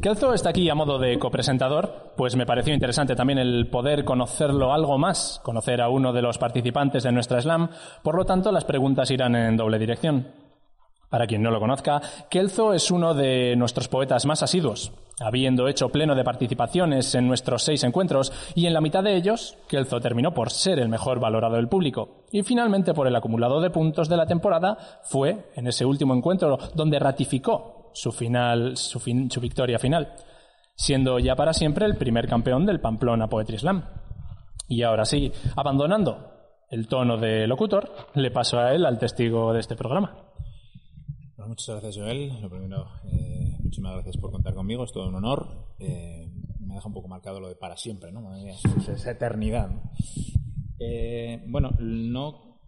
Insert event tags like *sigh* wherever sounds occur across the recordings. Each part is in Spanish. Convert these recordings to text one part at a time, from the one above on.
Kelzo está aquí a modo de copresentador, pues me pareció interesante también el poder conocerlo algo más, conocer a uno de los participantes de nuestra slam, por lo tanto las preguntas irán en doble dirección. Para quien no lo conozca, Kelzo es uno de nuestros poetas más asiduos, habiendo hecho pleno de participaciones en nuestros seis encuentros, y en la mitad de ellos, Kelzo terminó por ser el mejor valorado del público. Y finalmente, por el acumulado de puntos de la temporada, fue en ese último encuentro donde ratificó su, final, su, su victoria final, siendo ya para siempre el primer campeón del Pamplona Poetry Slam. Y ahora sí, abandonando el tono de locutor, le paso a él al testigo de este programa. muchas gracias, Joel. Lo primero, eh, muchísimas gracias por contar conmigo, es todo un honor. Eh, me deja un poco marcado lo de para siempre, ¿no? esa eternidad. Eh, bueno, no.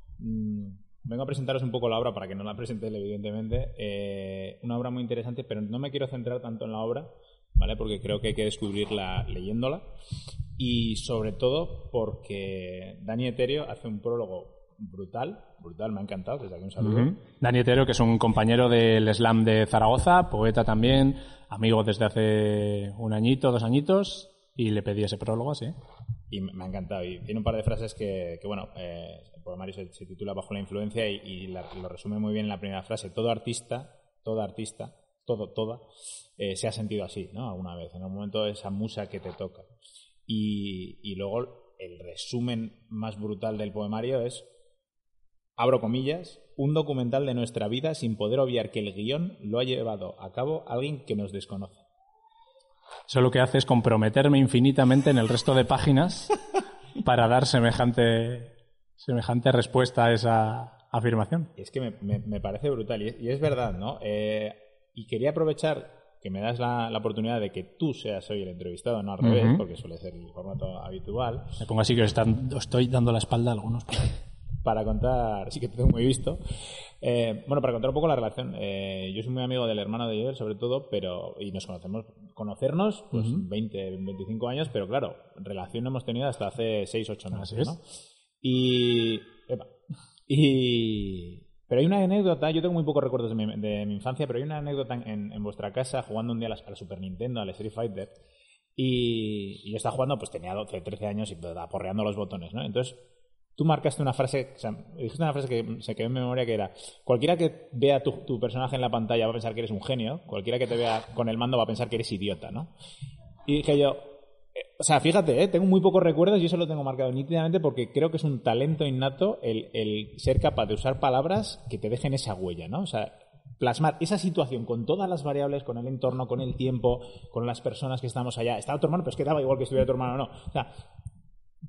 Vengo a presentaros un poco la obra para que no la presente él, evidentemente. Eh, una obra muy interesante, pero no me quiero centrar tanto en la obra, ¿vale? Porque creo que hay que descubrirla leyéndola. Y sobre todo porque Dani Eterio hace un prólogo brutal, brutal, me ha encantado, desde aquí un saludo. Dani Eterio, que es un compañero del Slam de Zaragoza, poeta también, amigo desde hace un añito, dos añitos, y le pedí ese prólogo, sí. Y me ha encantado. Y tiene un par de frases que, bueno, eh, el poemario se, titula Bajo la influencia y, lo resume muy bien en la primera frase. Todo artista, toda artista, todo, toda, eh, se ha sentido así, ¿no? Alguna vez, en un momento esa musa que te toca. Y, y luego el resumen más brutal del poemario es, abro comillas, un documental de nuestra vida sin poder obviar que el guion lo ha llevado a cabo alguien que nos desconoce. Eso lo que hace es comprometerme infinitamente en el resto de páginas para dar semejante, semejante respuesta a esa afirmación. Es que me, parece brutal y es, verdad, ¿no? Eh, y quería aprovechar que me das la, oportunidad de que tú seas hoy el entrevistado, no al revés, porque suele ser el formato habitual. Me pongo así que están, estoy dando la espalda a algunos para contar, sí que te tengo muy visto. Eh, bueno, para contar un poco la relación, eh, yo soy muy amigo del hermano de Joel, sobre todo, pero y nos conocemos, conocernos, pues 20, 25 años, pero claro, relación no hemos tenido hasta hace 6, 8 meses, ¿no? Y, y, pero hay una anécdota, yo tengo muy pocos recuerdos de mi, infancia, pero hay una anécdota en, en, vuestra casa jugando un día a la, Super Nintendo, al Street Fighter, y, y yo estaba jugando, pues tenía 12, 13 años y aporreando los botones, ¿no? Entonces tú marcaste una frase, o sea, dijiste una frase que se quedó en memoria que era, cualquiera que vea tu, personaje en la pantalla va a pensar que eres un genio, cualquiera que te vea con el mando va a pensar que eres idiota, ¿no? Y dije yo, eh, o sea, fíjate, ¿eh? tengo muy pocos recuerdos y eso lo tengo marcado nítidamente porque creo que es un talento innato el, el ser capaz de usar palabras que te dejen esa huella, ¿no? O sea, plasmar esa situación con todas las variables, con el entorno, con el tiempo, con las personas que estamos allá. Estaba tu hermano, pero es que daba igual que estuviera tu hermano o no. O sea,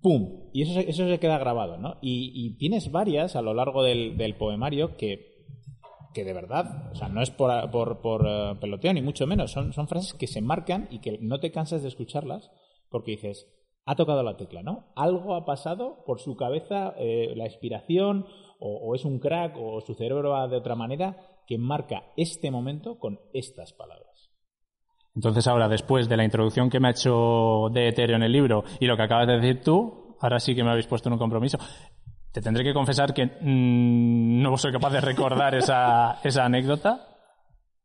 ¡pum! Y eso, eso se queda grabado, ¿no? Y, tienes varias a lo largo del, poemario que, que de verdad, o sea, no es por, por, eh, peloteo ni mucho menos, son, son frases que se marcan y que no te cansas de escucharlas porque dices, ha tocado la tecla, ¿no? Algo ha pasado por su cabeza, eh, la inspiración, o, o, es un crack, o su cerebro va de otra manera, que marca este momento con estas palabras. Entonces ahora, después de la introducción que me ha hecho de Ethereum en el libro y lo que acabas de decir tú, ahora sí que me habéis puesto en un compromiso. Te tendré que confesar que mm, no soy capaz de recordar esa, *laughs* esa anécdota.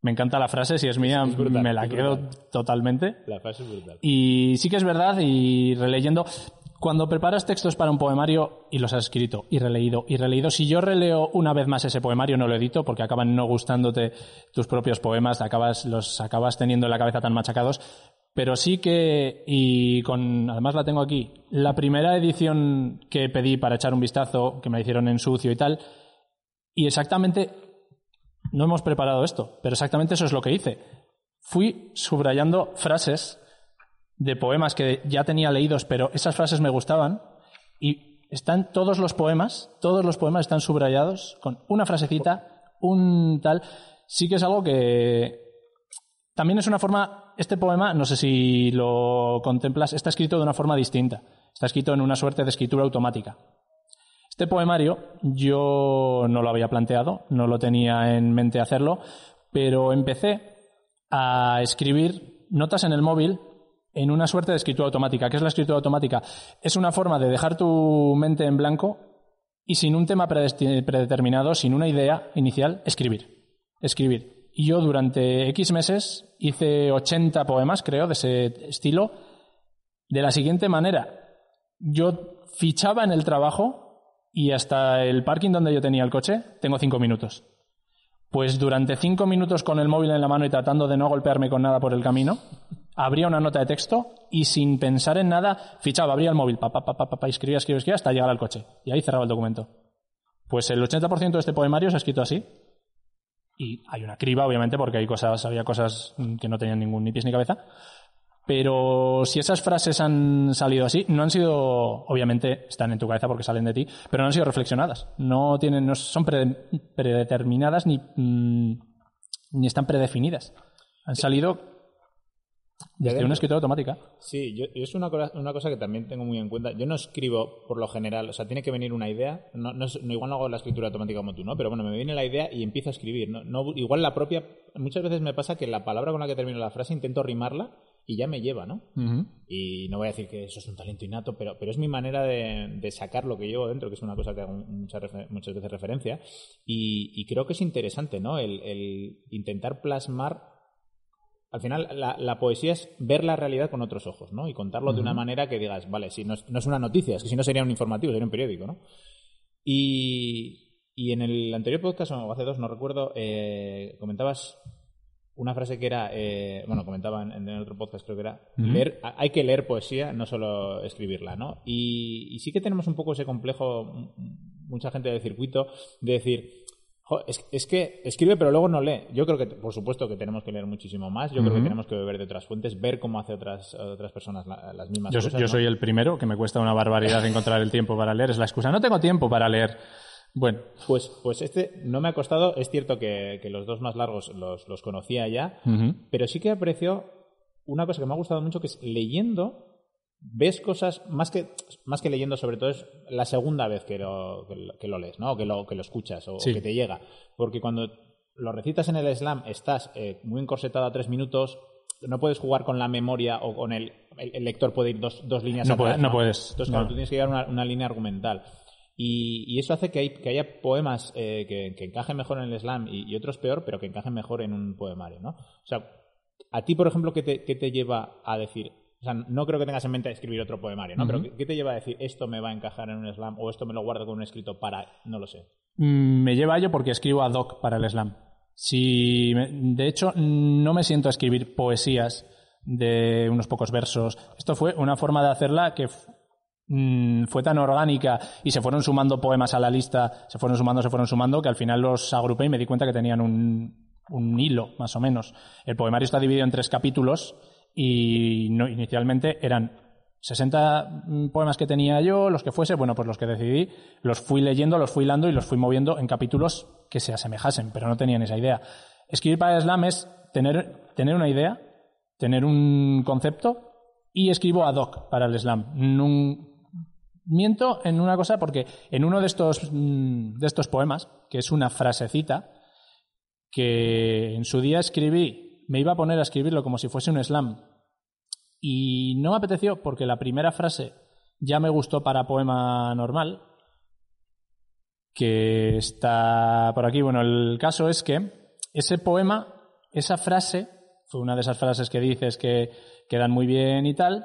Me encanta la frase, si es mía, me la quedo totalmente. La frase es brutal. Y sí que es verdad, y releyendo, cuando preparas textos para un poemario y los has escrito y releído y releído, si yo releo una vez más ese poemario no lo edito porque acaban no gustándote tus propios poemas, acabas, los acabas teniendo en la cabeza tan machacados, pero sí que, y con, además la tengo aquí, la primera edición que pedí para echar un vistazo, que me hicieron en sucio y tal, y exactamente, no hemos preparado esto, pero exactamente eso es lo que hice. Fui subrayando frases de poemas que ya tenía leídos, pero esas frases me gustaban y están todos los poemas, todos los poemas están subrayados con una frasecita, un tal. Sí que es algo que también es una forma, este poema, no sé si lo contemplas, está escrito de una forma distinta. Está escrito en una suerte de escritura automática. Este poemario yo no lo había planteado, no lo tenía en mente hacerlo, pero empecé a escribir notas en el móvil en una suerte de escritura automática. ¿Qué es la escritura automática? Es una forma de dejar tu mente en blanco y sin un tema predeterminado, sin una idea inicial, escribir. Escribir. Y yo durante X meses hice 80 poemas, creo, de ese estilo, de la siguiente manera. Yo fichaba en el trabajo y hasta el parking donde yo tenía el coche tengo cinco minutos. Pues durante cinco minutos con el móvil en la mano y tratando de no golpearme con nada por el camino, abría una nota de texto y sin pensar en nada, fichaba, abría el móvil, pa, pa, pa, pa, pa, escribía, escribía, escribía hasta llegar al coche. Y ahí cerraba el documento. Pues el 80% de este poemario se ha escrito así. Y hay una criba, obviamente, porque hay cosas, había cosas que no tenían ningún ni pies ni cabeza. Pero si esas frases han salido así, no han sido, obviamente, están en tu cabeza porque salen de ti, pero no han sido reflexionadas. No tienen, no son predeterminadas ni, mm, ni están predefinidas. Han salido desde una escritura automática. Sí, yo, es una, una, cosa que también tengo muy en cuenta. Yo no escribo por lo general, o sea, tiene que venir una idea. No, no, igual no hago la escritura automática como tú, ¿no? Pero bueno, me viene la idea y empiezo a escribir. ¿no? no igual la propia. Muchas veces me pasa que la palabra con la que termino la frase intento rimarla y ya me lleva, ¿no? Y no voy a decir que eso es un talento innato, pero, pero es mi manera de, sacar lo que llevo dentro, que es una cosa que hago muchas, muchas veces referencia. Y, creo que es interesante, ¿no? El, intentar plasmar. Al final, la, poesía es ver la realidad con otros ojos, ¿no? Y contarlo de una manera que digas, vale, si no es, no es una noticia, es que si no sería un informativo, sería un periódico, ¿no? Y, y en el anterior podcast, o hace dos, no recuerdo, eh, comentabas una frase que era, eh, bueno, comentaba en, otro podcast, creo que era, leer, hay que leer poesía, no solo escribirla, ¿no? Y, sí que tenemos un poco ese complejo, mucha gente del circuito, de decir, es, que escribe pero luego no lee. Yo creo que, por supuesto, que tenemos que leer muchísimo más. Yo creo que tenemos que beber de otras fuentes, ver cómo hace otras, otras personas las mismas yo, cosas. Yo soy el primero, que me cuesta una barbaridad encontrar el tiempo para leer. Es la excusa. No tengo tiempo para leer. Bueno. Pues, pues este no me ha costado. Es cierto que, los dos más largos los, los conocía ya, pero sí que aprecio una cosa que me ha gustado mucho, que es leyendo ves cosas más que más que leyendo sobre todo es la segunda vez que lo, que lo, lees no o que lo que lo escuchas o, que te llega. Porque cuando lo recitas en el slam estás eh, muy encorsetado a tres minutos no puedes jugar con la memoria o con el el, lector puede ir dos, dos líneas no, no, puedes entonces claro, tú tienes que llevar una, una línea argumental. Y, eso hace que, hay, que haya poemas eh, que, encajen mejor en el slam y, otros peor, pero que encajen mejor en un poemario, ¿no? O sea, a ti, por ejemplo, ¿qué te, qué te lleva a decir? O sea, no creo que tengas en mente escribir otro poemario, ¿no? Pero ¿qué te lleva a decir esto me va a encajar en un slam o esto me lo guardo con un escrito para... no lo sé. Mm, me lleva a ello porque escribo ad hoc para el slam. Si, de hecho, no me siento a escribir poesías de unos pocos versos. Esto fue una forma de hacerla que Mm, fue tan orgánica y se fueron sumando poemas a la lista, se fueron sumando, se fueron sumando, que al final los agrupé y me di cuenta que tenían un, un hilo, más o menos. El poemario está dividido en tres capítulos y no, inicialmente eran 60 mm, poemas que tenía yo, los que fuese, bueno, pues los que decidí, los fui leyendo, los fui hilando y los fui moviendo en capítulos que se asemejasen, pero no tenían esa idea. Escribir para el slam es tener, tener una idea, tener un concepto y escribo ad hoc para el slam. Miento en una cosa porque en uno de estos, mm, de estos poemas, que es una frasecita, que en su día escribí, me iba a poner a escribirlo como si fuese un slam. Y no me apeteció porque la primera frase ya me gustó para poema normal, que está por aquí. Bueno, el caso es que ese poema, esa frase, fue una de esas frases que dices que quedan muy bien y tal,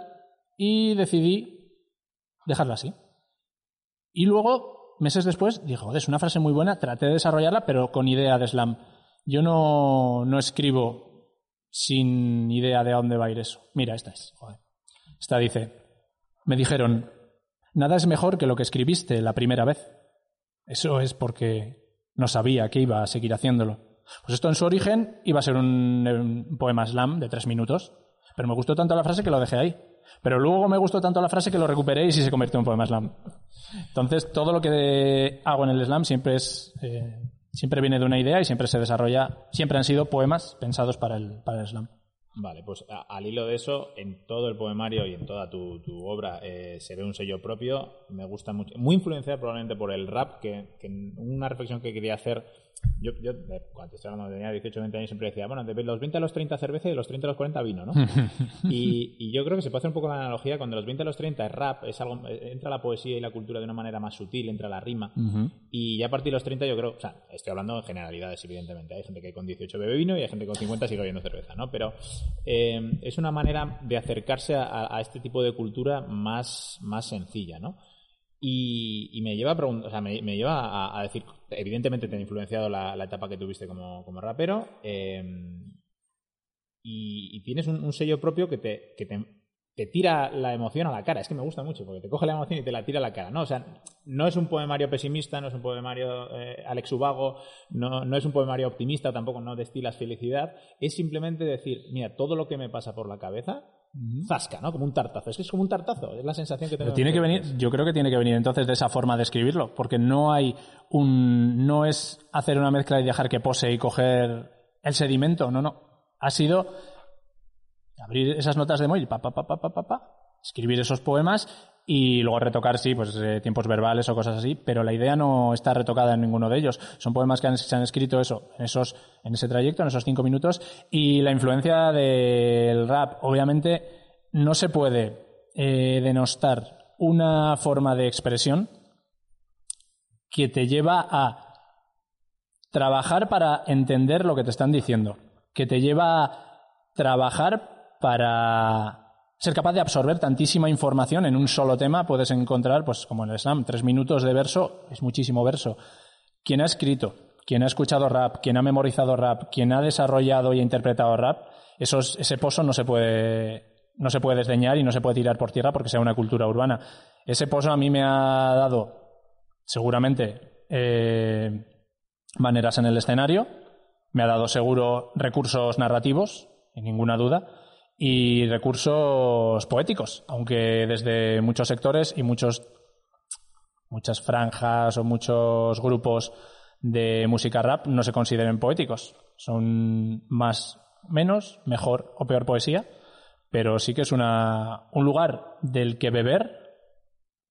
y decidí dejarla así. Y luego, meses después, dije, joder, es una frase muy buena, traté de desarrollarla, pero con idea de slam. Yo no, no escribo sin idea de a dónde va a ir eso. Mira, esta es. Joder. Esta dice, me dijeron, nada es mejor que lo que escribiste la primera vez. Eso es porque no sabía que iba a seguir haciéndolo. Pues esto en su origen iba a ser un, poema slam de tres minutos, pero me gustó tanto la frase que lo dejé ahí. Pero luego me gustó tanto la frase que lo recuperé y se convirtió en un poema slam. Entonces, todo lo que hago en el slam siempre es. Eh, siempre viene de una idea y siempre se desarrolla. Siempre han sido poemas pensados para el, para el slam. Vale, pues al hilo de eso, en todo el poemario y en toda tu, obra eh, se ve un sello propio. Me gusta mucho. Muy influenciado probablemente por el rap, que, que una reflexión que quería hacer yo, yo eh, cuando estoy hablando de tenía 18 20 años siempre decía, bueno, de los 20 a los 30 cerveza y de los 30 a los 40 vino, ¿no? *laughs* y, y yo creo que se puede hacer un poco la analogía cuando los 20 a los 30 es rap, es algo, eh, entra la poesía y la cultura de una manera más sutil, entra la rima. Y ya a partir de los 30 yo creo, o sea, estoy hablando en generalidades, evidentemente. Hay gente que con 18 bebe vino y hay gente que con 50 sigue bebiendo cerveza, ¿no? Pero eh, es una manera de acercarse a, a este tipo de cultura más, más sencilla, ¿no? Y, y me lleva a o sea, me, me lleva a, a decir, evidentemente te ha influenciado la, la etapa que tuviste como, como rapero, eh, y, y tienes un, un sello propio que te, que te, te tira la emoción a la cara. Es que me gusta mucho, porque te coge la emoción y te la tira a la cara, ¿no? O sea, no es un poemario pesimista, no es un poemario eh, Alex Ubago, no, no es un poemario optimista, tampoco no destilas felicidad, es simplemente decir, mira, todo lo que me pasa por la cabeza, zasca, ¿no? Como un tartazo. Es que es como un tartazo, es la sensación que tengo. Pero tiene que venir, yo creo que tiene que venir entonces de esa forma de escribirlo, porque no hay un, no es hacer una mezcla y dejar que pose y coger el sedimento, no, no. Ha sido abrir esas notas de móvil, pa, pa, pa, pa, pa, pa, pa, escribir esos poemas y luego retocar, sí, pues eh, tiempos verbales o cosas así, pero la idea no está retocada en ninguno de ellos. Son poemas que han- se han escrito eso, en esos, en ese trayecto, en esos cinco minutos, y la influencia del rap, obviamente, no se puede eh, denostar una forma de expresión que te lleva a trabajar para entender lo que te están diciendo, que te lleva a trabajar para ser capaz de absorber tantísima información en un solo tema. Puedes encontrar, pues como en el slam, tres minutos de verso, es muchísimo verso. Quien ha escrito, quien ha escuchado rap, quien ha memorizado rap, quien ha desarrollado y ha interpretado rap, esos, ese pozo no se puede no se puede desdeñar y no se puede tirar por tierra porque sea una cultura urbana. Ese pozo a mí me ha dado seguramente eh, maneras en el escenario, me ha dado seguro recursos narrativos, sin ninguna duda, y recursos poéticos, aunque desde muchos sectores y muchos muchas franjas o muchos grupos de música rap no se consideren poéticos. Son más, menos, mejor o peor poesía, pero sí que es una, un lugar del que beber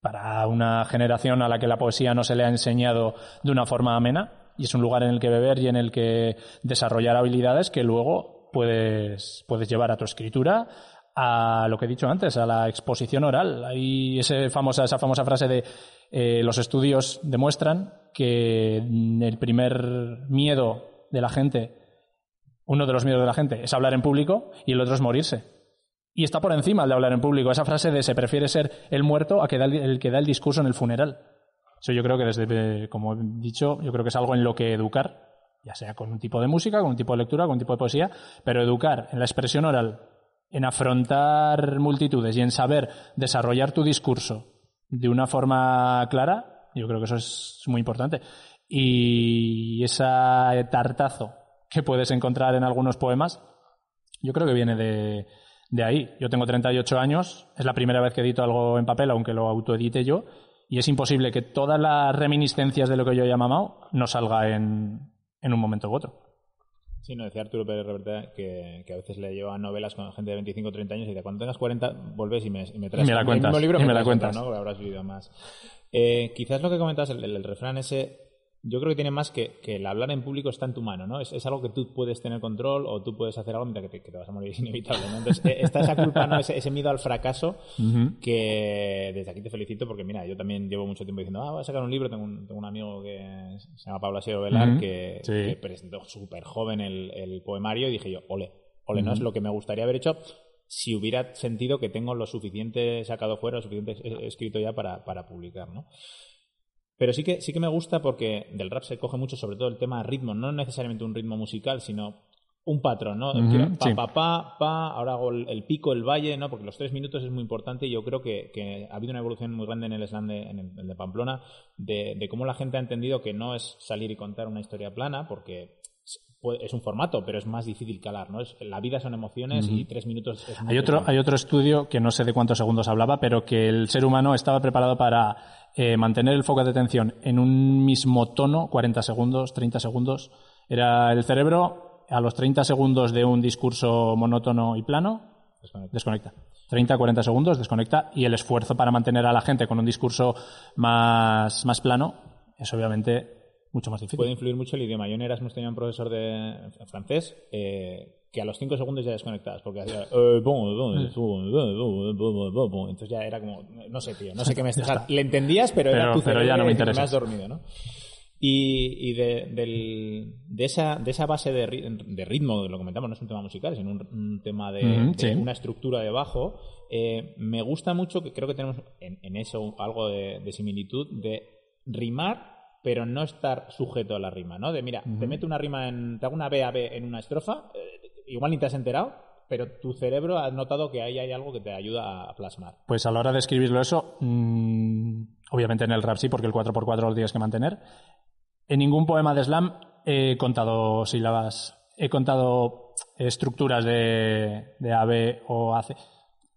para una generación a la que la poesía no se le ha enseñado de una forma amena y es un lugar en el que beber y en el que desarrollar habilidades que luego puedes, puedes llevar a tu escritura a lo que he dicho antes, a la exposición oral. Hay ese famosa, esa famosa frase de eh, los estudios demuestran que el primer miedo de la gente, uno de los miedos de la gente es hablar en público y el otro es morirse. Y está por encima el de hablar en público. Esa frase de se prefiere ser el muerto a que da el, el que da el discurso en el funeral. Eso yo creo que desde, como he dicho, yo creo que es algo en lo que educar, ya sea con un tipo de música, con un tipo de lectura, con un tipo de poesía, pero educar en la expresión oral, en afrontar multitudes y en saber desarrollar tu discurso de una forma clara, yo creo que eso es muy importante. Y ese tartazo que puedes encontrar en algunos poemas, yo creo que viene de, ahí. Yo tengo 38 años, es la primera vez que edito algo en papel, aunque lo autoedite yo, y es imposible que todas las reminiscencias de lo que yo he mamado no salga en, en un momento u otro. Sí, no, decía Arturo Pérez Reverte que, que a veces le lleva novelas con gente de 25 o 30 años y dice, cuando tengas 40 volves y me, y me traes Y me la el cuentas, mismo libro y que me la cuentas. ¿no? Porque habrás vivido más. Eh, quizás lo que comentas, el, el- el refrán ese, yo creo que tiene más que, que el hablar en público está en tu mano, ¿no? Es, es algo que tú puedes tener control o tú puedes hacer algo mientras que te, que te vas a morir, *laughs* inevitable, ¿no? Entonces, eh, está esa culpa, ¿no? Ese, ese miedo al fracaso que desde aquí te felicito porque, mira, yo también llevo mucho tiempo diciendo, ah, voy a sacar un libro, tengo un, tengo un amigo que se llama Pablo Aseo Velar que, Sí. que presentó súper joven el, el poemario y dije yo, ole, ole, no es lo que me gustaría haber hecho si hubiera sentido que tengo lo suficiente sacado fuera, lo suficiente escrito ya para, para publicar, ¿no? Pero sí que, sí que me gusta porque del rap se coge mucho sobre todo el tema ritmo, no necesariamente un ritmo musical, sino un patrón, ¿no? Pa, sí. pa, pa, pa, ahora hago el, el pico, el valle, ¿no? Porque los tres minutos es muy importante y yo creo que, que ha habido una evolución muy grande en el slam de, en el, el de Pamplona de, de cómo la gente ha entendido que no es salir y contar una historia plana, porque es- un formato, pero es más difícil calar, ¿no? Es, la vida son emociones y tres minutos es Hay otro, hay otro estudio que no sé de cuántos segundos hablaba, pero que el ser humano estaba preparado para eh, mantener el foco de atención en un mismo tono, 40 segundos, 30 segundos. Era el cerebro a los 30 segundos de un discurso monótono y plano, Desconecta. desconecta. 30, 40 segundos, desconecta. Y el esfuerzo para mantener a la gente con un discurso más, más plano es obviamente mucho más difícil. Puede influir mucho el idioma. Yo en Erasmus tenía un profesor de francés eh, que a los cinco segundos ya desconectabas porque hacía entonces ya era como no sé tío no sé qué me *laughs* estás le entendías pero, era tu pero ya no me interesa. has dormido ¿no? y, y de, del- de esa de esa base de, de ritmo lo comentamos no es un tema musical sino un, un tema de, sí. una estructura de bajo eh, me gusta mucho que creo que tenemos en, en eso algo de, de similitud de rimar pero no estar sujeto a la rima, ¿no? De mira, te meto una rima en. te hago una B a B en una estrofa, eh, igual ni te has enterado, pero tu cerebro ha notado que ahí hay algo que te ayuda a plasmar. Pues a la hora de escribirlo eso, mm, obviamente en el rap sí, porque el 4x4 lo tienes que mantener. En ningún poema de slam he contado sílabas, he contado estructuras de, de A, B o AC.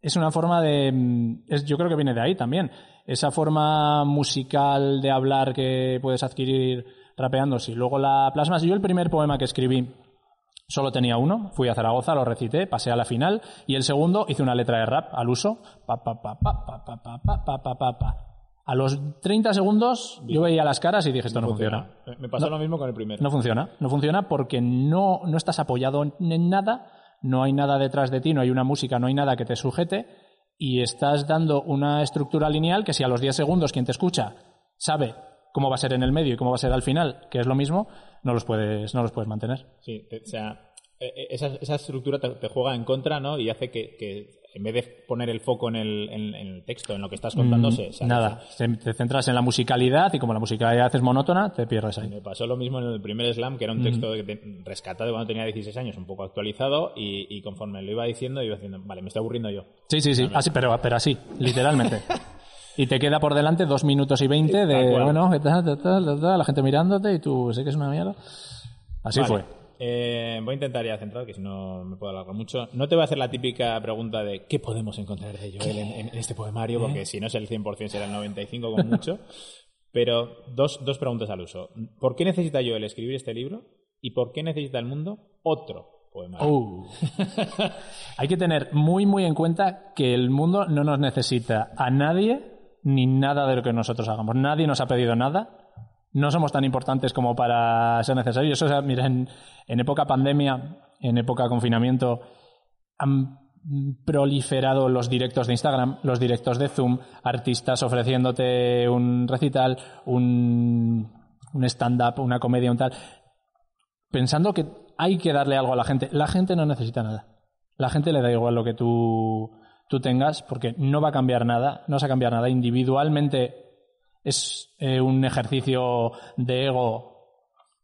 Es una forma de... mm, es- yo creo que viene de ahí también. Esa forma musical de hablar que puedes adquirir rapeando, si luego la plasmas. Yo el primer poema que escribí Solo tenía uno, fui a Zaragoza, lo recité, pasé a la final y el segundo hice una letra de rap al uso. Pa, pa, pa, pa, pa, pa, pa, pa, pa, pa. A los 30 segundos yo veía las caras y dije esto no, funciona. Me- Me pasó lo mismo con el primero. No funciona. No funciona porque no, no estás apoyado en nada, no hay nada detrás de ti, no hay una música, no hay nada que te sujete y estás dando una estructura lineal que si a los 10 segundos quien te escucha sabe cómo va a ser en el medio y cómo va a ser al final, que es lo mismo, no los puedes, no los puedes mantener. Sí, o sea, eh, eh, esa, esa estructura te, te juega en contra, ¿no? Y hace que, que en vez de poner el foco en el, en, en el texto, en lo que estás contando, se, se Mm, Nada, te centras en la musicalidad y como la musicalidad es monótona, te pierdes ahí. Me pasó lo mismo en el primer slam, que era un texto que te- rescatado cuando tenía 16 años, un poco actualizado, y, y conforme lo iba diciendo, iba diciendo, vale, me estoy aburriendo yo. Sí, sí, sí, así, pero, pero así, literalmente. *laughs* Y te queda por delante dos minutos y veinte de, bueno, ¿qué tal, tal, tal, tal, tal, la gente mirándote y tú sé que es una mierda. Así Vale. fue. Eh, voy a intentar ya centrar, que si no me puedo alargar mucho. No te voy a hacer la típica pregunta de ¿qué podemos encontrar de Joel en, en este poemario? Porque si no es el 100% será el 95% como mucho. *laughs* Pero dos, dos preguntas al uso. ¿Por qué necesita Joel escribir este libro? ¿Y por qué necesita el mundo otro poemario? Uh. *laughs* Hay que tener muy, muy en cuenta que el mundo no nos necesita a nadie ni nada de lo que nosotros hagamos. Nadie nos ha pedido nada. No somos tan importantes como para ser necesarios. Eso, o sea, mira, en, época pandemia, en época confinamiento, han proliferado los directos de Instagram, los directos de Zoom, artistas ofreciéndote un recital, un, un stand-up, una comedia, un tal pensando que hay que darle algo a la gente. La gente no necesita nada. La gente le da igual lo que tú, tú tengas porque no va a cambiar nada, no vas a cambiar nada. Individualmente es eh, un ejercicio de ego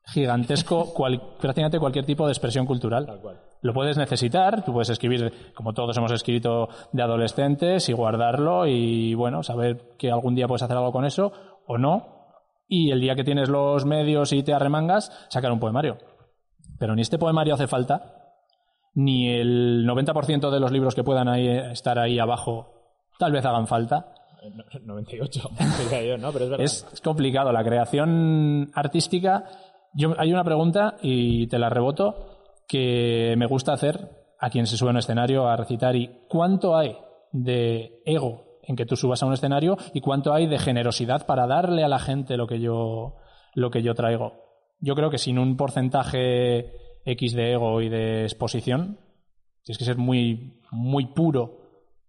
gigantesco, *laughs* cual- prácticamente cualquier tipo de expresión cultural. Tal cual. Lo puedes necesitar, tú puedes escribir, como todos hemos escrito de adolescentes, y guardarlo y, bueno, saber que algún día puedes hacer algo con eso o no. Y el día que tienes los medios y te arremangas, sacar un poemario. Pero ni este poemario hace falta, ni el 90% de los libros que puedan ahí, estar ahí abajo tal vez hagan falta. Eh, no- 98, *laughs* diría yo, ¿no? Pero es verdad. Es, es complicado. La creación artística. Yo, hay una pregunta y te la reboto que me gusta hacer a quien se sube a un escenario a recitar y cuánto hay de ego en que tú subas a un escenario y cuánto hay de generosidad para darle a la gente lo que yo lo que yo traigo. Yo creo que sin un porcentaje X de ego y de exposición tienes que ser muy muy puro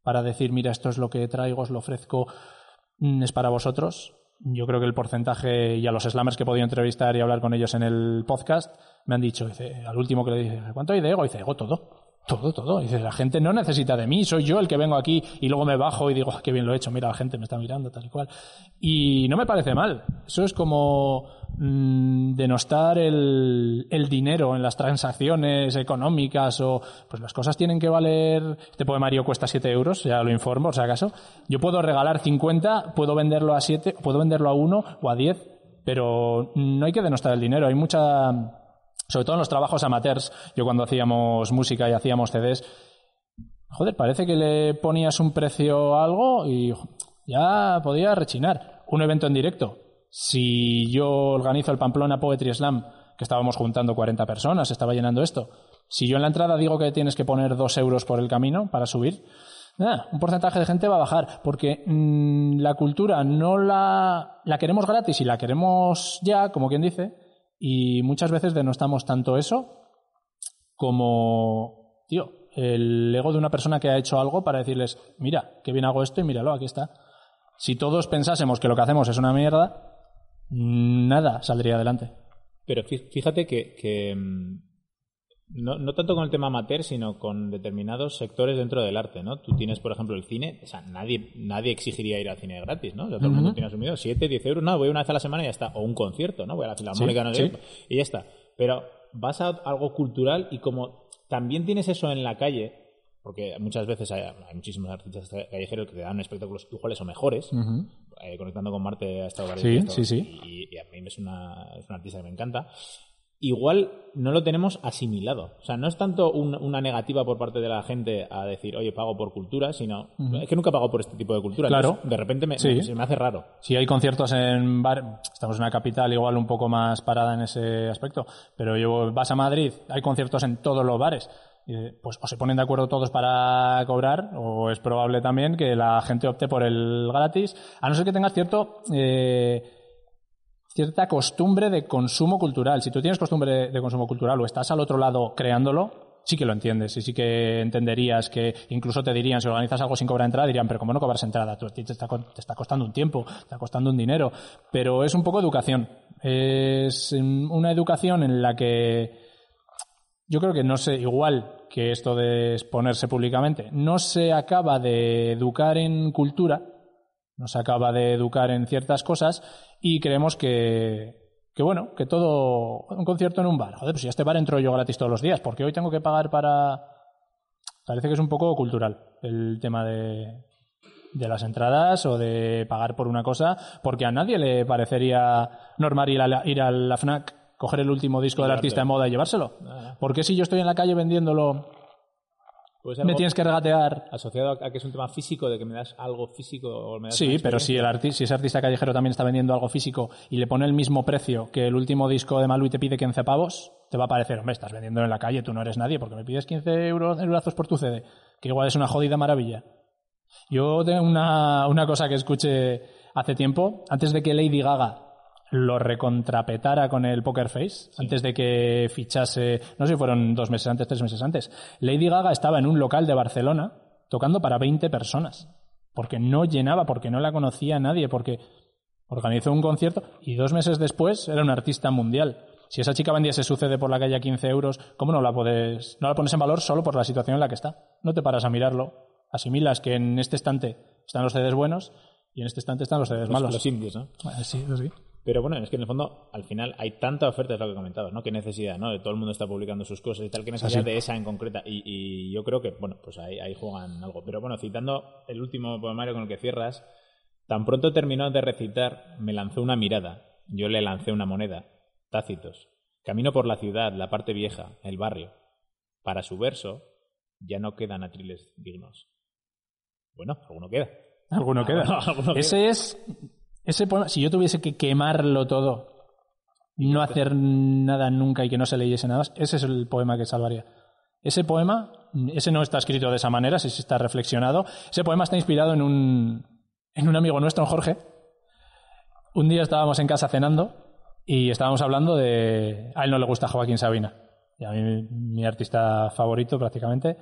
para decir, mira, esto es lo que traigo, os lo ofrezco, mm, es para vosotros. Yo creo que el porcentaje, y a los slammers que he podido entrevistar y hablar con ellos en el podcast, me han dicho, dice, al último que le dice, ¿cuánto hay de ego? dice, ego todo. Todo, todo. Dice, la gente no necesita de mí, soy yo el que vengo aquí y luego me bajo y digo, "Ah, qué bien lo he hecho, mira, la gente me está mirando, tal y cual. Y no me parece mal. Eso es como mm, denostar el, el dinero en las transacciones económicas o, pues las cosas tienen que valer, este poemario cuesta 7 euros, ya lo informo, por si acaso. Yo puedo regalar 50, puedo venderlo a 7, puedo venderlo a 1 o a 10, pero no hay que denostar el dinero. Hay mucha, sobre todo en los trabajos amateurs, yo cuando hacíamos música y hacíamos CDs, joder, parece que le ponías un precio a algo y ya podía rechinar. Un evento en directo. Si yo organizo el Pamplona Poetry Slam, que estábamos juntando 40 personas, estaba llenando esto, si yo en la entrada digo que tienes que poner dos euros por el camino para subir, nada, un porcentaje de gente va a bajar, porque mm, la cultura no la, la queremos gratis y la queremos ya, como quien dice, y muchas veces denostamos tanto eso como, tío, el ego de una persona que ha hecho algo para decirles, mira, que bien hago esto y míralo, aquí está. Si todos pensásemos que lo que hacemos es una mierda, nada saldría adelante. Pero fí- fíjate que, que, mm, no, no tanto con el tema amateur, sino con determinados sectores dentro del arte, ¿no? Tú tienes, por ejemplo, el cine, o sea, nadie, nadie exigiría ir al cine gratis, ¿no? O sea, todo el mundo tiene asumido 7, 10 euros, no, voy una vez a la semana y ya está. O un concierto, ¿no? Voy a la filarmónica, Sí, no sé sí. qué, y ya está. Pero vas a algo cultural y como también tienes eso en la calle, porque muchas veces hay, hay muchísimos artistas callejeros que te dan espectáculos iguales o mejores, eh, conectando con Marte ha estado varias sí, sí. Y, y a mí es una, es una artista que me encanta. Igual no lo tenemos asimilado. O sea, no es tanto un- una negativa por parte de la gente a decir, oye, pago por cultura, sino es que nunca pago por este tipo de cultura. Claro. Entonces, de repente me, Sí. me- se me hace raro. Si hay conciertos en bar, estamos en una capital igual un poco más parada en ese aspecto, pero yo vas a Madrid, hay conciertos en todos los bares. eh, Pues o se ponen de acuerdo todos para cobrar, o es probable también que la gente opte por el gratis, a no ser que tengas cierto eh, cierta costumbre de consumo cultural. Si tú tienes costumbre de consumo cultural o estás al otro lado creándolo, sí que lo entiendes y sí que entenderías que incluso te dirían, si organizas algo sin cobrar entrada, dirían, pero ¿cómo no cobras entrada? Tú, te, está, te está costando un tiempo, te está costando un dinero. Pero es un poco educación. Es mm, una educación en la que yo creo que no sé, igual que esto de exponerse públicamente, no se acaba de educar en cultura, no se acaba de educar en ciertas cosas y creemos que, que bueno, que todo, un concierto en un bar, joder, pues si a este bar entro yo gratis todos los días, porque hoy tengo que pagar para... Parece que es un poco cultural el tema de, de las entradas o de pagar por una cosa, porque a nadie le parecería normal ir a la, ir a la FNAC, coger el último disco del artista de moda y llevárselo. ¿Por qué si yo estoy en la calle vendiéndolo, Pues me tienes que regatear? asociado a que es un tema físico, de que me das algo físico o me das Sí, pero si, el experiencia. arti- si ese artista callejero también está vendiendo algo físico y le pone el mismo precio que el último disco de Malú y te pide 15 pavos, te va a parecer, hombre, estás vendiendo en la calle, tú no eres nadie, porque me pides 15 euros eurazos por tu CD, que igual es una jodida maravilla. Yo tengo una, una cosa que escuché hace tiempo, antes de que Lady Gaga lo recontrapetara con el Poker Face, antes de que fichase, no sé si fueron dos meses antes, tres meses antes, Lady Gaga estaba en un local de Barcelona tocando para 20 personas, porque no llenaba, porque no la conocía nadie, porque organizó un concierto y dos meses después era un artista mundial. Si esa chica vendiese su CD por la calle a 15 euros, ¿cómo no la, puedes, no la pones en valor solo por la situación en la que está? No te paras a mirarlo. Asimilas que en este estante están los CDs buenos y en este estante están los CDs Los, malos. los indies, ¿no? Ah, Sí, eso sí. Pero bueno, es que en el fondo, al final, hay tanta oferta, es lo que comentabas, ¿no? Qué necesidad, ¿no? De todo el mundo está publicando sus cosas y tal, qué necesidad Así. de esa en concreta. Y, y yo creo que, bueno, pues ahí, ahí juegan algo. Pero bueno, citando el último poemario con el que cierras, tan pronto terminó de recitar, me lanzó una mirada, yo le lancé una moneda. Tácitos. Camino por la ciudad, la parte vieja, el barrio. Para su verso, ya no quedan atriles dignos. Bueno, alguno queda. Alguno *laughs* queda. Alguno Ese es. Ese poema, si yo tuviese que quemarlo todo, no hacer nada nunca y que no se leyese nada, ese es el poema que salvaría. Ese poema, ese no está escrito de esa manera, ese está reflexionado. Ese poema está inspirado en un, en un amigo nuestro, en Jorge. Un día estábamos en casa cenando y estábamos hablando de. A él no le gusta Joaquín Sabina. Y a mí, mi artista favorito prácticamente.